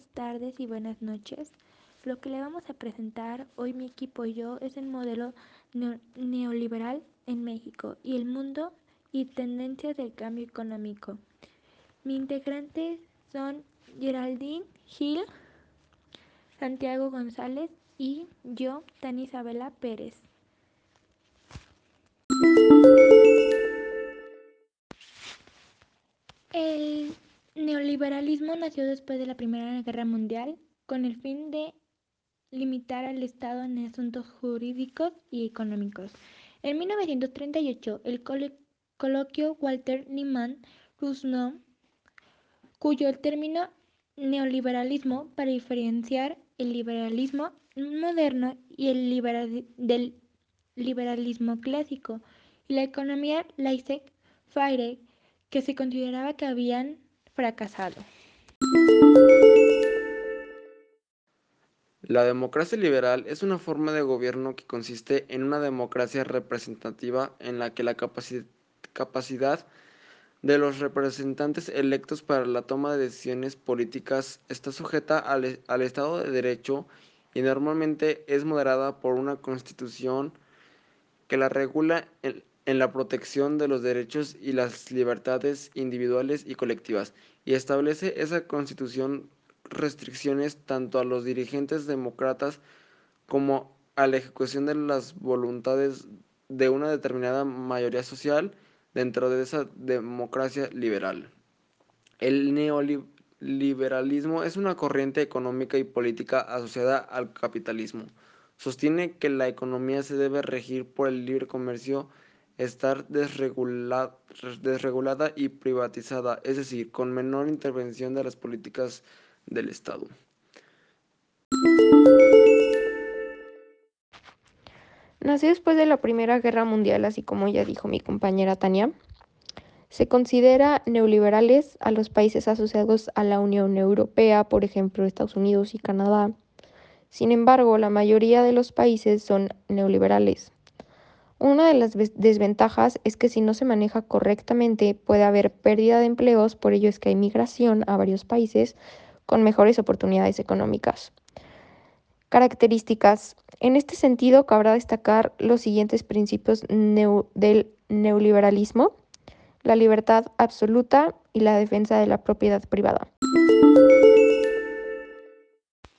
tardes y buenas noches. Lo que le vamos a presentar hoy mi equipo y yo es el modelo neoliberal en México y el mundo y tendencias del cambio económico. Mi integrantes son Geraldine Gil, Santiago González y yo, Tani Isabela Pérez. Neoliberalismo nació después de la Primera Guerra Mundial con el fin de limitar al Estado en asuntos jurídicos y económicos. En 1938, el coloquio Walter Lippmann Roosevelt, cuyo el término neoliberalismo para diferenciar el liberalismo moderno y el del liberalismo clásico, y la economía laissez-faire que se consideraba que habían fracasado. La democracia liberal es una forma de gobierno que consiste en una democracia representativa en la que la capacidad de los representantes electos para la toma de decisiones políticas está sujeta al, al Estado de Derecho y normalmente es moderada por una constitución que la regula en, en la protección de los derechos y las libertades individuales y colectivas, y establece esa constitución restricciones tanto a los dirigentes demócratas como a la ejecución de las voluntades de una determinada mayoría social dentro de esa democracia liberal. El neoliberalismo es una corriente económica y política asociada al capitalismo. Sostiene que la economía se debe regir por el libre comercio, estar desregulada, y privatizada, es decir, con menor intervención de las políticas del Estado. Nació después de la Primera Guerra Mundial, así como ya dijo mi compañera Tania. Se considera neoliberales a los países asociados a la Unión Europea, por ejemplo Estados Unidos y Canadá. Sin embargo, la mayoría de los países son neoliberales. Una de las desventajas es que si no se maneja correctamente puede haber pérdida de empleos, por ello es que hay migración a varios países con mejores oportunidades económicas. Características. En este sentido, cabrá destacar los siguientes principios del neoliberalismo, la libertad absoluta y la defensa de la propiedad privada.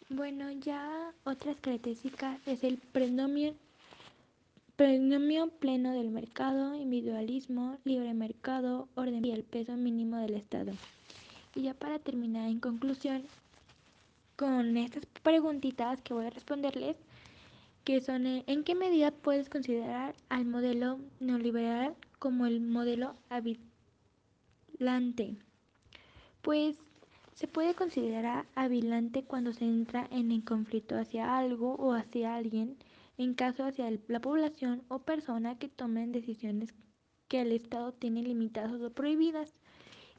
Bueno, ya otras características es el predomio, predomio pleno del mercado, individualismo, libre mercado, orden y el peso mínimo del Estado. Y ya para terminar, en conclusión, con estas preguntitas que voy a responderles, que son eh, en qué medida puedes considerar al modelo neoliberal como el modelo habilante. Pues se puede considerar habilante cuando se entra en el conflicto hacia algo o hacia alguien, en caso hacia la población o persona que tomen decisiones que el Estado tiene limitadas o prohibidas.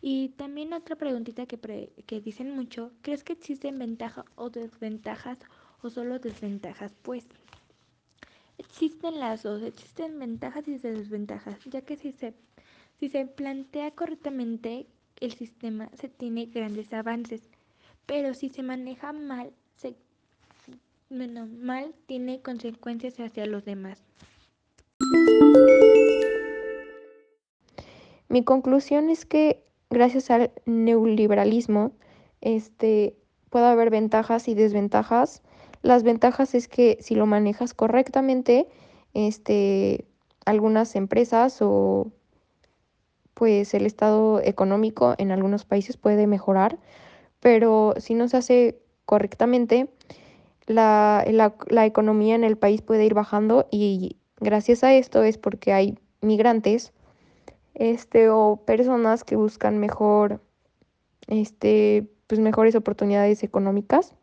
Y también otra preguntita que, que dicen mucho, ¿crees que existen ventajas o desventajas o solo desventajas? Pues existen las dos, existen ventajas y desventajas, ya que si se, si se plantea correctamente el sistema se tiene grandes avances, pero si se maneja mal, se, bueno, mal tiene consecuencias hacia los demás. Mi conclusión es que gracias al neoliberalismo, este, puede haber ventajas y desventajas. Las ventajas es que si lo manejas correctamente, este, algunas empresas o pues el estado económico en algunos países puede mejorar, pero si no se hace correctamente, la, la economía en el país puede ir bajando y gracias a esto es porque hay migrantes este, o personas que buscan mejor, este, pues mejores oportunidades económicas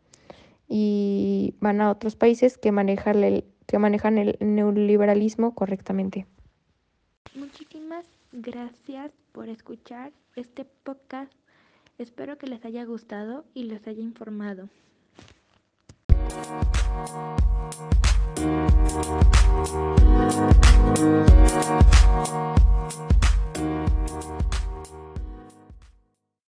y van a otros países que manejan el, que manejan el neoliberalismo correctamente. Muchísimas gracias por escuchar este podcast. Espero que les haya gustado y les haya informado. Thank you.